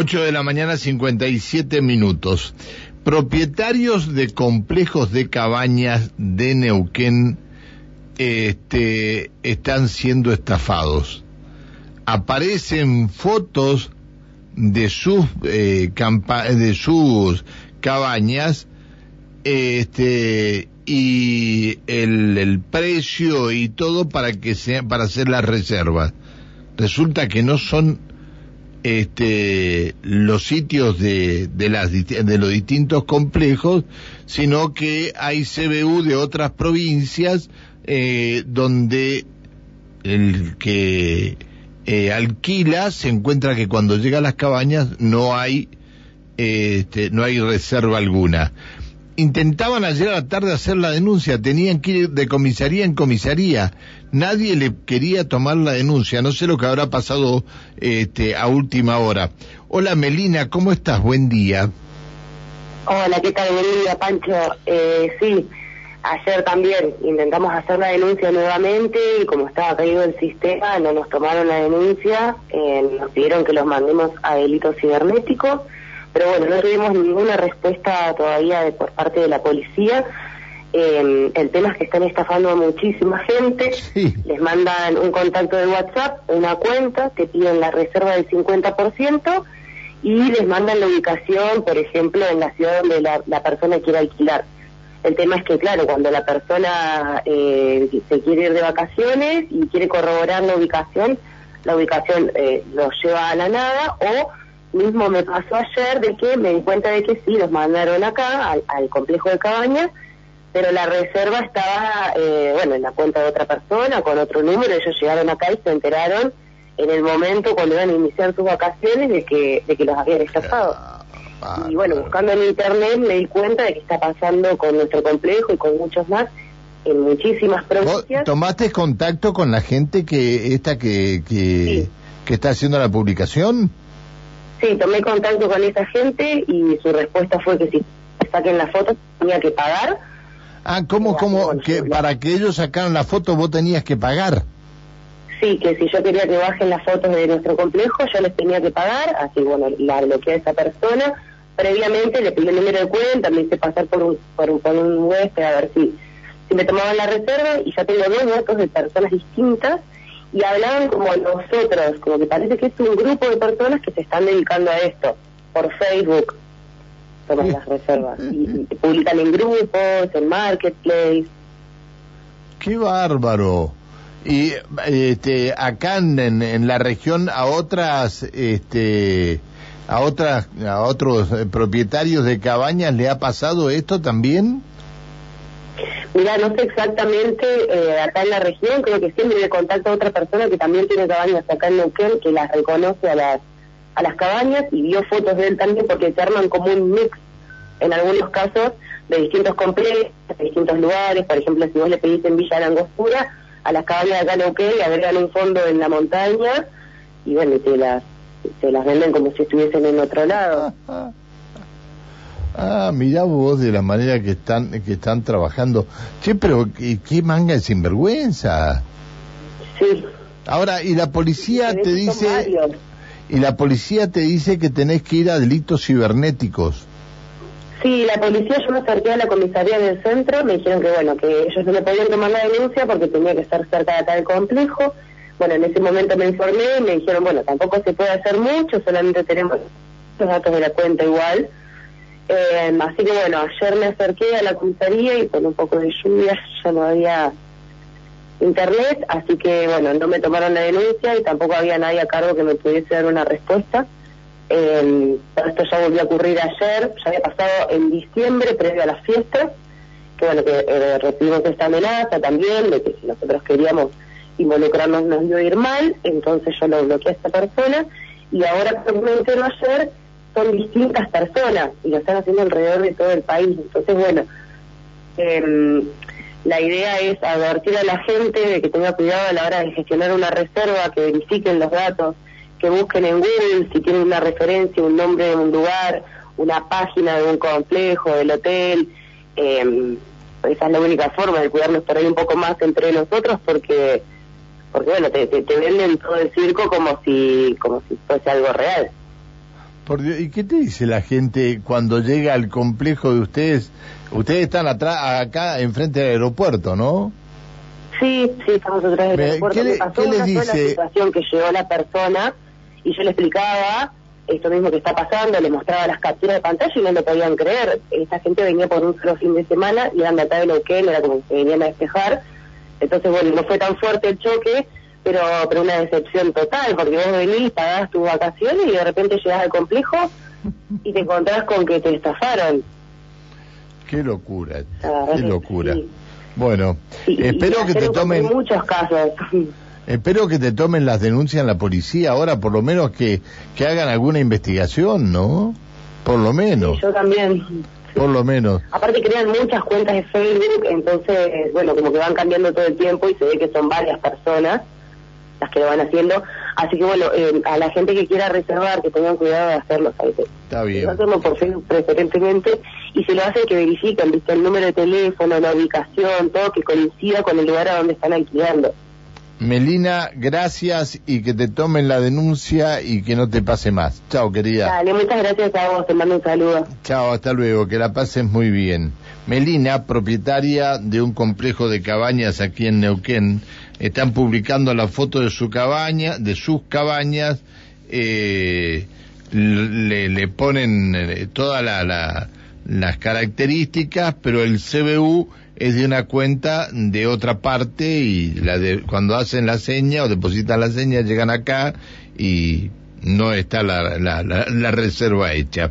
8 de la mañana, 57 minutos. Propietarios de complejos de cabañas de Neuquén este, están siendo estafados. Aparecen fotos de sus, eh, de sus cabañas este, y el, el, precio y todo para que sea, para hacer las reservas. Resulta que no son este, los sitios de, de, las, de los distintos complejos, sino que hay CBU de otras provincias eh, donde el que eh, alquila se encuentra que cuando llega a las cabañas no hay este, no hay reserva alguna. Intentaban ayer a la tarde hacer la denuncia, tenían que ir de comisaría en comisaría nadie le quería tomar la denuncia. No sé lo que habrá pasado este, a última hora. Hola Melina, ¿cómo estás? Buen día. Hola, ¿qué tal? Buen día, Pancho. Eh, sí, ayer también intentamos hacer la denuncia nuevamente y como estaba caído el sistema, no nos tomaron la denuncia, eh, nos pidieron que los mandemos a delitos cibernéticos, pero bueno, no tuvimos ninguna respuesta todavía de, por parte de la policía. Eh, el tema es que están estafando a muchísima gente, les mandan un contacto de WhatsApp, una cuenta, te piden la reserva del 50% y les mandan la ubicación, por ejemplo, en la ciudad donde la, persona quiere alquilar. El tema es que, claro, cuando la persona eh, se quiere ir de vacaciones y quiere corroborar la ubicación, la ubicación eh, lo lleva a la nada o mismo me pasó ayer de que me di cuenta de que sí, los mandaron acá al, al complejo de cabañas pero la reserva estaba, eh, bueno, en la cuenta de otra persona, con otro número, ellos llegaron acá y se enteraron en el momento cuando iban a iniciar sus vacaciones de que, de que los habían estafado. Ah, y bueno, buscando en internet me di cuenta de que está pasando con nuestro complejo y con muchos más en muchísimas provincias. ¿Tomaste contacto con la gente que esta que, que, que está haciendo la publicación? Sí, tomé contacto con esa gente y su respuesta fue que si saquen la foto tenía que pagar Ah, ¿cómo, cómo, que para que ellos sacaran la foto vos tenías que pagar? Sí, que si yo quería que bajen las fotos de nuestro complejo, yo les tenía que pagar, así bueno, la bloqueé a esa persona. Previamente le pedí el número de cuenta, me hice pasar por un, por un, por un huésped a ver si, si me tomaban la reserva y ya tengo dos datos de personas distintas y hablaban como nosotros, como que parece que es un grupo de personas que se están dedicando a esto, por Facebook, toman las reservas y, publican en grupos, en marketplace. Qué bárbaro. Y este, acá en, en, la región a otras este a otras a otros eh, propietarios de cabañas le ha pasado esto también? Mira, no sé exactamente eh, acá en la región, creo que siempre le contacto a otra persona que también tiene cabañas acá en Neuquén, que las reconoce a las a las cabañas y vio fotos de él también porque se arman como un mix en algunos casos de distintos complejos, de distintos lugares, por ejemplo si vos le pedís en Villa Langostura a las cabañas de acá en agregan un fondo en la montaña y bueno, te las, te las venden como si estuviesen en otro lado. Ah, mirá vos de la manera que están que están trabajando. Che, pero qué, qué manga de sinvergüenza. Sí. Ahora, y la policía te dice y la policía te dice que tenés que ir a delitos cibernéticos. Sí, la policía, yo me acerqué a la comisaría del centro, me dijeron que bueno, que ellos no me podían tomar la denuncia porque tenía que estar cerca de acá del complejo. Bueno, en ese momento me informé y me dijeron, bueno, tampoco se puede hacer mucho, solamente tenemos los datos de la cuenta igual. Eh, así que bueno, ayer me acerqué a la comisaría y con un poco de lluvia ya no había internet, así que bueno, no me tomaron la denuncia y tampoco había nadie a cargo que me pudiese dar una respuesta. Eh, esto ya volvió a ocurrir ayer, ya había pasado en diciembre, previo a las fiestas, que bueno, que eh, recibimos esta amenaza también, de que si nosotros queríamos involucrarnos nos iba a ir mal, entonces yo lo bloqueé a esta persona, y ahora, me ayer, son distintas personas, y lo están haciendo alrededor de todo el país, entonces bueno, eh, la idea es advertir a la gente de que tenga cuidado a la hora de gestionar una reserva, que verifiquen los datos, que busquen en Google si tienen una referencia, un nombre de un lugar, una página de un complejo, del hotel. Eh, esa es la única forma de cuidarnos por ahí un poco más entre nosotros porque porque bueno te, te, venden todo el circo como si como si fuese algo real Por Dios, ¿y qué te dice la gente cuando llega al complejo de ustedes? Ustedes están atrás, acá enfrente del aeropuerto, ¿no? Sí, sí, estamos atrás del aeropuerto. ¿Qué, le, pasó ¿qué una les sola dice? situación que llegó la persona y yo le explicaba esto mismo que está pasando, le mostraba las capturas de pantalla y no lo podían creer. Esta gente venía por un solo fin de semana y eran de acá de Neuquén, era como que venían a despejar. Entonces, bueno, no fue tan fuerte el choque, pero, pero una decepción total, porque vos venís, pagás tus vacaciones y de repente llegás al complejo y te encontrás con que te estafaron. Qué locura, qué locura. sí. Bueno, espero que te tomen, muchos casos. espero que te tomen las denuncias en la policía ahora, por lo menos que, que hagan alguna investigación, ¿no? Por lo menos, Yo también. por lo menos. Aparte crean muchas cuentas de Facebook, entonces, bueno, como que van cambiando todo el tiempo y se ve que son varias personas las que lo van haciendo. Así que, bueno, eh, a la gente que quiera reservar, que tengan cuidado de hacerlo, ¿sabes? Está bien. Hacerlo por Facebook preferentemente y si lo hacen que verifiquen, viste, el número de teléfono, la ubicación, todo que coincida con el lugar a donde están alquilando. Melina, gracias y que te tomen la denuncia y que no te pase más. Chao, querida. Dale, muchas gracias a vos, te mando un saludo. Chao, hasta luego, que la pases muy bien. Melina, propietaria de un complejo de cabañas aquí en Neuquén, están publicando la foto de su cabaña, de sus cabañas, eh, le, le ponen eh, todas la, la- las características, pero el CBU es de una cuenta de otra parte y la de, cuando hacen la seña o depositan la seña llegan acá y no está la, la- la reserva hecha.